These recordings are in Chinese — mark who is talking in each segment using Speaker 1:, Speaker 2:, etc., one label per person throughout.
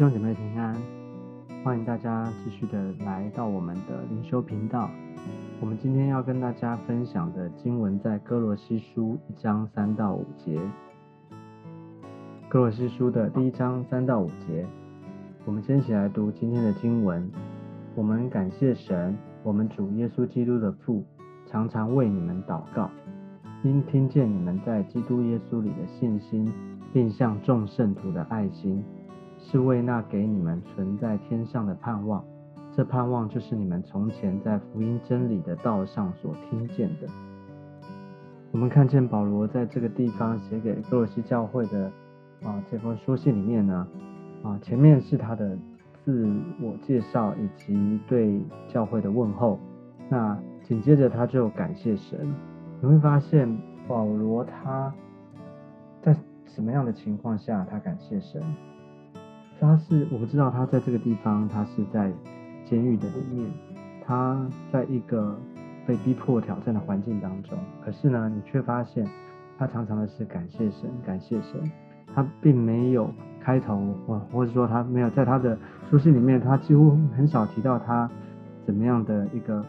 Speaker 1: 弟兄姐妹平安，欢迎大家继续的来到我们的灵修频道。我们今天要跟大家分享的经文在哥罗西书一章三到五节。哥罗西书的第一章三到五节，我们先一起来读今天的经文。我们感谢神，我们主耶稣基督的父，常常为你们祷告，因听见你们在基督耶稣里的信心，并向众圣徒的爱心。是为那给你们存在天上的盼望，这盼望就是你们从前在福音真理的道上所听见的。我们看见保罗在这个地方写给哥罗西教会的啊这封书信里面呢，啊前面是他的自我介绍以及对教会的问候，那紧接着他就感谢神。你会发现保罗他在什么样的情况下他感谢神？他是我们知道他在这个地方，他是在监狱的里面，他在一个被逼迫挑战的环境当中。可是呢，你却发现他常常的是感谢神，感谢神。他并没有开头，或或者说他没有在他的书信里面，他几乎很少提到他怎么样的一个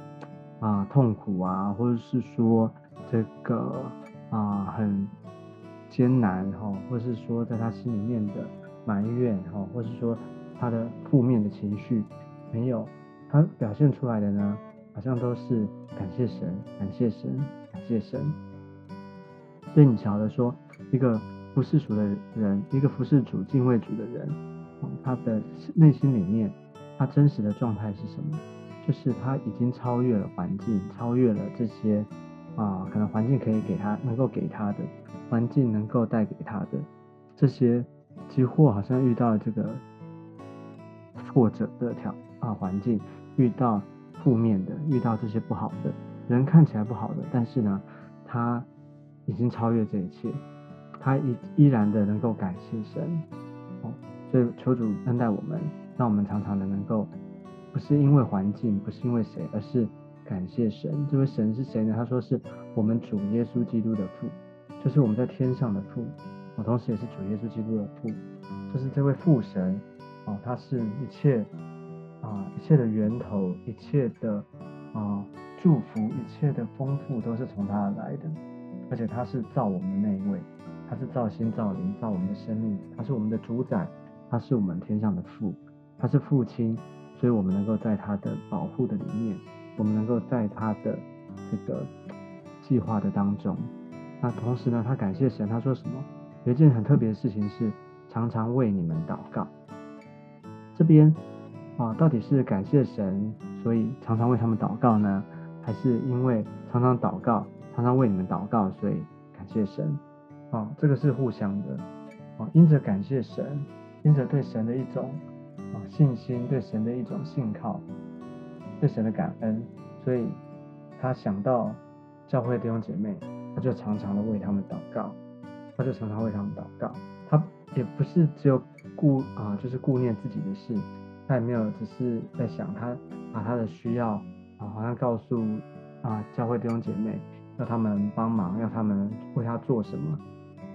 Speaker 1: 啊痛苦啊，或者是说这个啊很艰难哈，或是说在他心里面的。埋怨哈，或是说他的负面的情绪没有，他表现出来的呢，好像都是感谢神，感谢神，感谢神。所以你晓得说，一个服侍主的人，一个服侍主、敬畏主的人，他的内心里面，他真实的状态是什么？就是他已经超越了环境，超越了这些啊，可能环境可以给他能够给他的，环境能够带给他的这些。几乎好像遇到这个挫折的条啊环境，遇到负面的，遇到这些不好的人看起来不好的，但是呢，他已经超越这一切，他依依然的能够感谢神哦，所以求主恩待我们，让我们常常的能够不是因为环境，不是因为谁，而是感谢神。这位神是谁呢？他说是我们主耶稣基督的父，就是我们在天上的父。我同时也是主耶稣基督的父，就是这位父神，哦，他是一切啊一切的源头，一切的啊祝福，一切的丰富都是从他而来的，而且他是造我们的那一位，他是造心造灵造我们的生命，他是我们的主宰，他是我们天上的父，他是父亲，所以我们能够在他的保护的里面，我们能够在他的这个计划的当中，那同时呢，他感谢神，他说什么？有一件很特别的事情是，常常为你们祷告。这边啊，到底是感谢神，所以常常为他们祷告呢，还是因为常常祷告，常常为你们祷告，所以感谢神？啊，这个是互相的。啊，因着感谢神，因着对神的一种啊信心，对神的一种信靠，对神的感恩，所以他想到教会弟兄姐妹，他就常常的为他们祷告。他就常常为他们祷告，他也不是只有顾啊，就是顾念自己的事，他也没有只是在想他把他的需要啊，好像告诉啊教会弟兄姐妹，要他们帮忙，要他们为他做什么，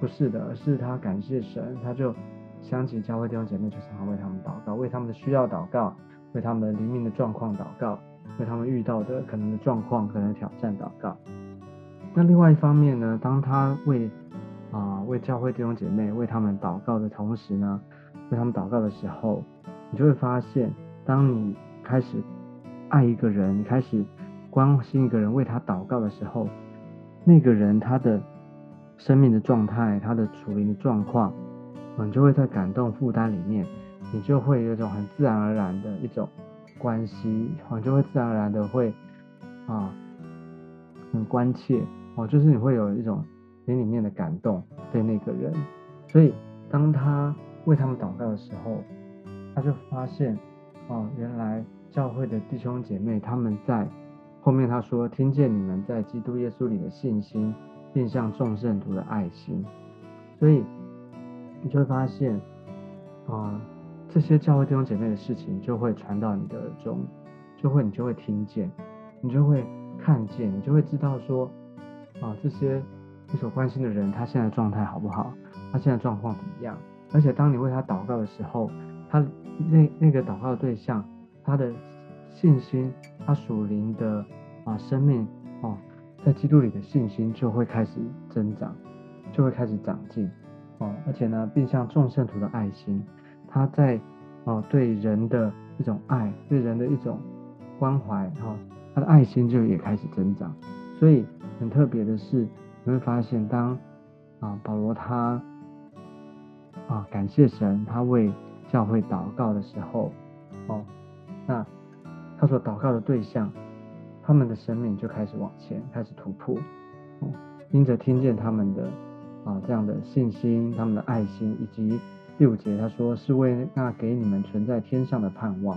Speaker 1: 不是的，而是他感谢神，他就想起教会弟兄姐妹，就常常为他们祷告，为他们的需要祷告，为他们的灵命的状况祷告，为他们遇到的可能的状况、可能的挑战祷告。那另外一方面呢，当他为啊，为教会弟兄姐妹为他们祷告的同时呢，为他们祷告的时候，你就会发现，当你开始爱一个人，开始关心一个人，为他祷告的时候，那个人他的生命的状态，他的处灵的状况，你就会在感动负担里面，你就会有一种很自然而然的一种关系，你就会自然而然的会啊，很关切哦，就是你会有一种。心里面的感动对那个人，所以当他为他们祷告的时候，他就发现，哦，原来教会的弟兄姐妹他们在后面他说听见你们在基督耶稣里的信心，并向众圣徒的爱心，所以你就会发现，啊，这些教会弟兄姐妹的事情就会传到你的耳中，就会你就会听见，你就会看见，你就会知道说，啊，这些。你所关心的人，他现在状态好不好？他现在状况怎么样？而且当你为他祷告的时候，他那那个祷告的对象，他的信心，他属灵的啊生命哦，在基督里的信心就会开始增长，就会开始长进哦，而且呢，并像众圣徒的爱心，他在哦对人的一种爱，对人的一种关怀哈，他的爱心就也开始增长。所以很特别的是，你会发现当啊保罗他啊感谢神，他为教会祷告的时候，哦，那他所祷告的对象，他们的生命就开始往前，开始突破。哦，因着听见他们的啊这样的信心，他们的爱心，以及第五节他说是为那给你们存在天上的盼望，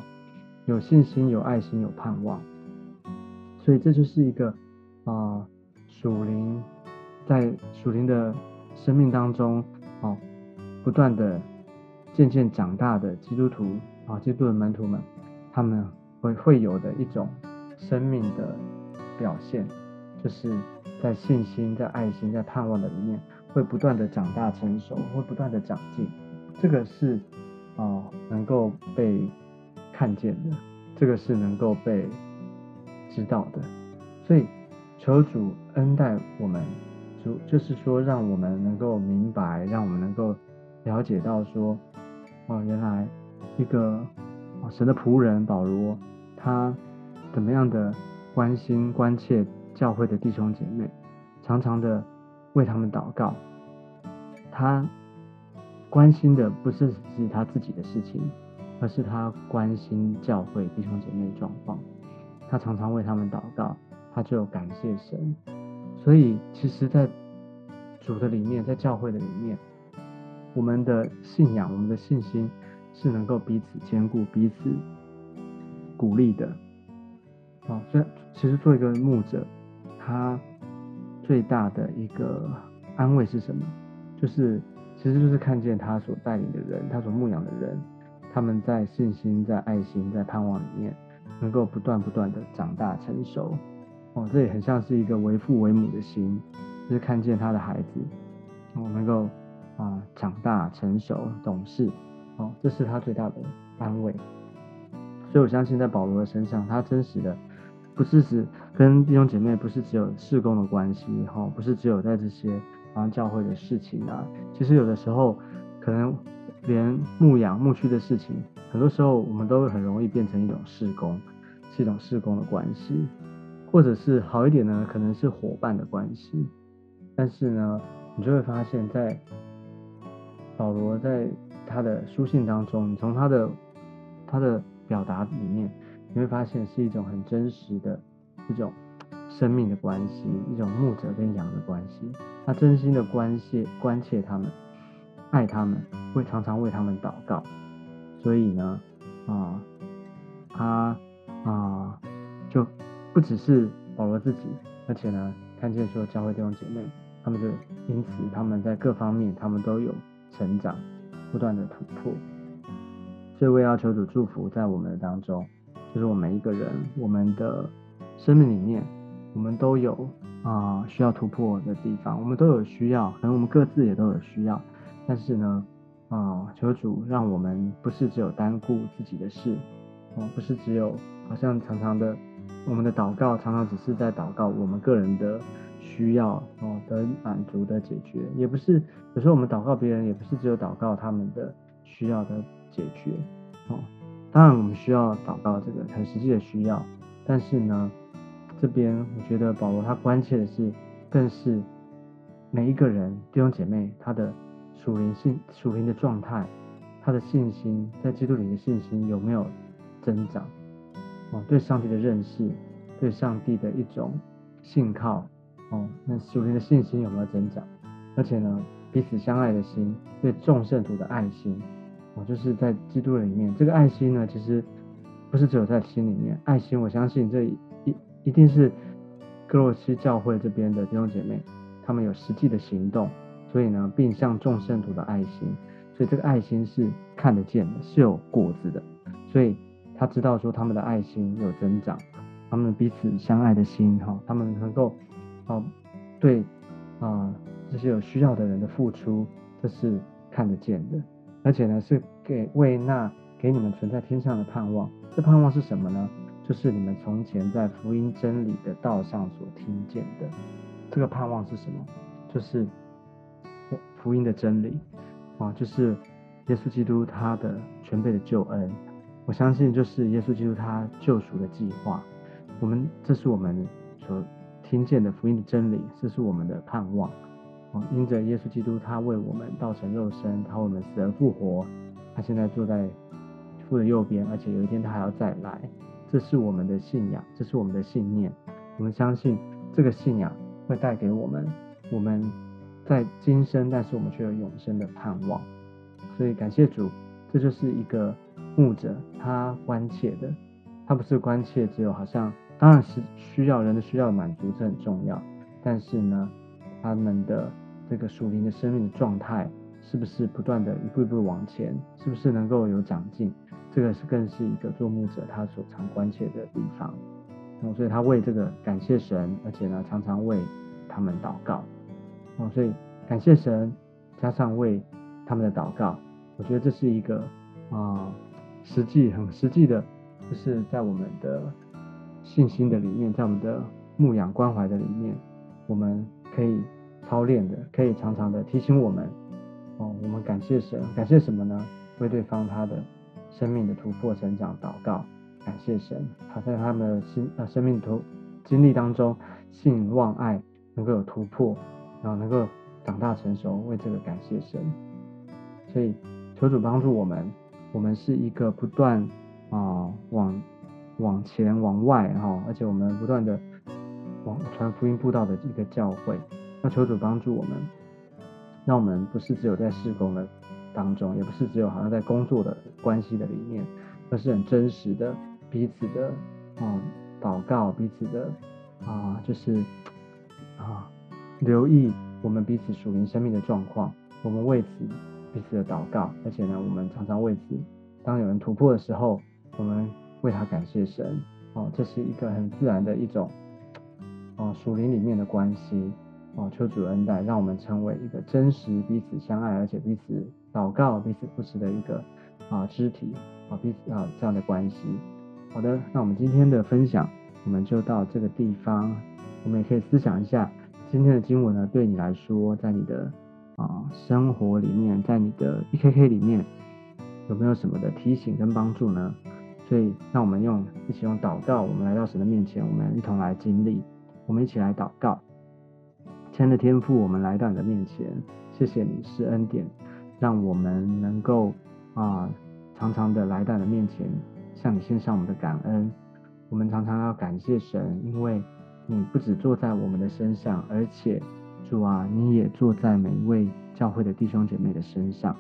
Speaker 1: 有信心，有爱心，有盼望。所以这就是一个啊属灵在属灵的生命当中，哦，不断的。渐渐长大的基督徒啊，基督的门徒们，他们会会有的一种生命的表现，就是在信心、在爱心、在盼望的里面，会不断的长大成熟，会不断的长进。这个是啊，能够被看见的，这个是能够被知道的。所以求主恩待我们，就是说，让我们能够明白，让我们能够了解到说。哦，原来一个哦神的仆人保罗，他怎么样的关心关切教会的弟兄姐妹，常常的为他们祷告。他关心的不是只是他自己的事情，而是他关心教会弟兄姐妹的状况。他常常为他们祷告，他就感谢神。所以，其实，在主的里面，在教会的里面。我们的信仰，我们的信心是能够彼此兼顾、彼此鼓励的。啊，所以其实做一个牧者，他最大的一个安慰是什么？就是其实就是看见他所带领的人，他所牧养的人，他们在信心、在爱心、在盼望里面，能够不断不断的长大成熟。哦，这也很像是一个为父为母的心，就是看见他的孩子，哦，能够。啊，长大成熟懂事，哦，这是他最大的安慰。所以我相信，在保罗的身上，他真实的不是只跟弟兄姐妹不是只有事工的关系，哈，不是只有在这些啊教会的事情啊。其实有的时候，可能连牧养牧区的事情，很多时候我们都会很容易变成一种事工，是一种事工的关系，或者是好一点呢，可能是伙伴的关系。但是呢，你就会发现，在保罗在他的书信当中，你从他的他的表达里面，你会发现是一种很真实的一种生命的关系，一种牧者跟羊的关系。他真心的关切关切他们，爱他们，会常常为他们祷告。所以呢，啊，他啊，就不只是保罗自己，而且呢，看见说教会弟兄姐妹，他们就因此他们在各方面他们都有。成长，不断的突破，所以我要求主祝福在我们的当中，就是我们每一个人，我们的生命里面，我们都有啊需要突破的地方，我们都有需要，可能我们各自也都有需要，但是呢，啊求主让我们不是只有单顾自己的事，哦，不是只有好像常常的，我们的祷告常常只是在祷告我们个人的。需要哦的满足的解决，也不是有时候我们祷告别人，也不是只有祷告他们的需要的解决哦。当然我们需要祷告这个很实际的需要，但是呢，这边我觉得保罗他关切的是，更是每一个人弟兄姐妹他的属灵性属灵的状态，他的信心在基督里的信心有没有增长哦？对上帝的认识，对上帝的一种信靠。哦，那属灵的信心有没有增长？而且呢，彼此相爱的心，对众圣徒的爱心，哦，就是在基督里面，这个爱心呢，其实不是只有在心里面。爱心，我相信这一一定是格罗西教会这边的弟兄姐妹，他们有实际的行动，所以呢，并向众圣徒的爱心，所以这个爱心是看得见的，是有果子的。所以他知道说他们的爱心有增长，他们彼此相爱的心，哈，他们能够。哦，对，啊，这些有需要的人的付出，这是看得见的，而且呢，是给为那给你们存在天上的盼望。这盼望是什么呢？就是你们从前在福音真理的道上所听见的。这个盼望是什么？就是福音的真理啊，就是耶稣基督他的全备的救恩。我相信，就是耶稣基督他救赎的计划。我们这是我们所听见的福音的真理，这是我们的盼望。哦，因着耶稣基督他为我们道成肉身，他为我们死而复活，他现在坐在父的右边，而且有一天他还要再来。这是我们的信仰，这是我们的信念。我们相信这个信仰会带给我们，我们在今生，但是我们却有永生的盼望。所以感谢主，这就是一个牧者他关切的，他不是关切只有好像，当然是需要人的需要满足，这很重要。但是呢，他们的这个属灵的生命的状态，是不是不断的一步一步往前，是不是能够有长进？这个是更是一个做牧者他所常关切的地方，哦，所以他为这个感谢神，而且呢常常为他们祷告，哦，所以感谢神加上为他们的祷告，我觉得这是一个啊实际很实际的，就是在我们的信心的里面，在我们的牧养关怀的里面，我们可以操练的，可以常常的提醒我们，哦，我们感谢神，感谢什么呢？为对方他的。生命的突破、成长、祷告，感谢神，他在他们的心呃生命途经历当中，信望爱能够有突破，然后能够长大成熟，为这个感谢神。所以求主帮助我们，我们是一个不断啊往往前往外哈，而且我们不断的往传福音布道的一个教会。那求主帮助我们，让我们不是只有在施工的。当中也不是只有好像在工作的关系的里面，而是很真实的彼此的啊祷告，彼此的啊就是啊留意我们彼此属灵生命的状况，我们为此彼此的祷告，而且呢，我们常常为此，当有人突破的时候，我们为他感谢神哦，这是一个很自然的一种哦属灵里面的关系哦，求主恩待，让我们成为一个真实彼此相爱，而且彼此。祷告彼此扶持的一个啊肢体啊彼此啊这样的关系。好的，那我们今天的分享我们就到这个地方。我们也可以思想一下今天的经文呢，对你来说，在你的啊生活里面，在你的 E K K 里面有没有什么的提醒跟帮助呢？所以让我们用一起用祷告，我们来到神的面前，我们一同来经历，我们一起来祷告。亲爱的天父，我们来到你的面前，谢谢你是恩典。让我们能够啊，常常的来到你的面前，向你献上我们的感恩。我们常常要感谢神，因为你不止坐在我们的身上，而且主啊，你也坐在每一位教会的弟兄姐妹的身上。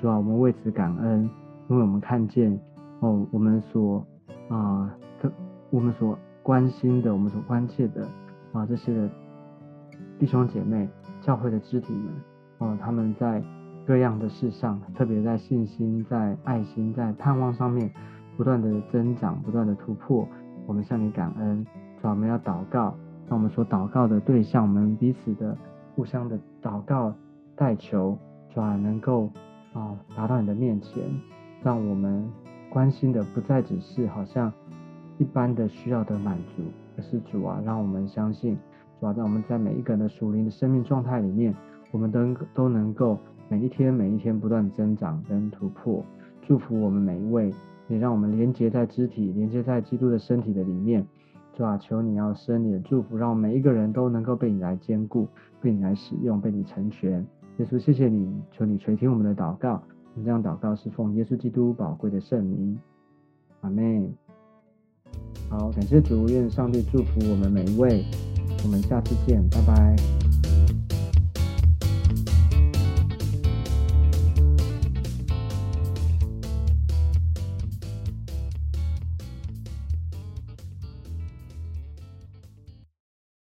Speaker 1: 主啊，我们为此感恩，因为我们看见哦，我们所啊，我们所关心的，我们所关切的啊，这些的弟兄姐妹、教会的肢体们，哦，他们在。各样的事上，特别在信心、在爱心、在盼望上面，不断的增长，不断的突破。我们向你感恩，主啊，我们要祷告，让我们所祷告的对象，我们彼此的互相的祷告代求，主啊，能够啊达到你的面前，让我们关心的不再只是好像一般的需要的满足，而是主啊，让我们相信，主啊，让我们在每一个人的属灵的生命状态里面，我们都都能够。每一天，每一天不断增长跟突破，祝福我们每一位，也让我们连接在肢体，连接在基督的身体的里面。主啊，求你要生你的祝福，让每一个人都能够被你来兼顾，被你来使用，被你成全。耶稣，谢谢你，求你垂听我们的祷告。我们这样祷告是奉耶稣基督宝贵的圣名。阿妹，好，感谢主，愿上帝祝福我们每一位。我们下次见，拜拜。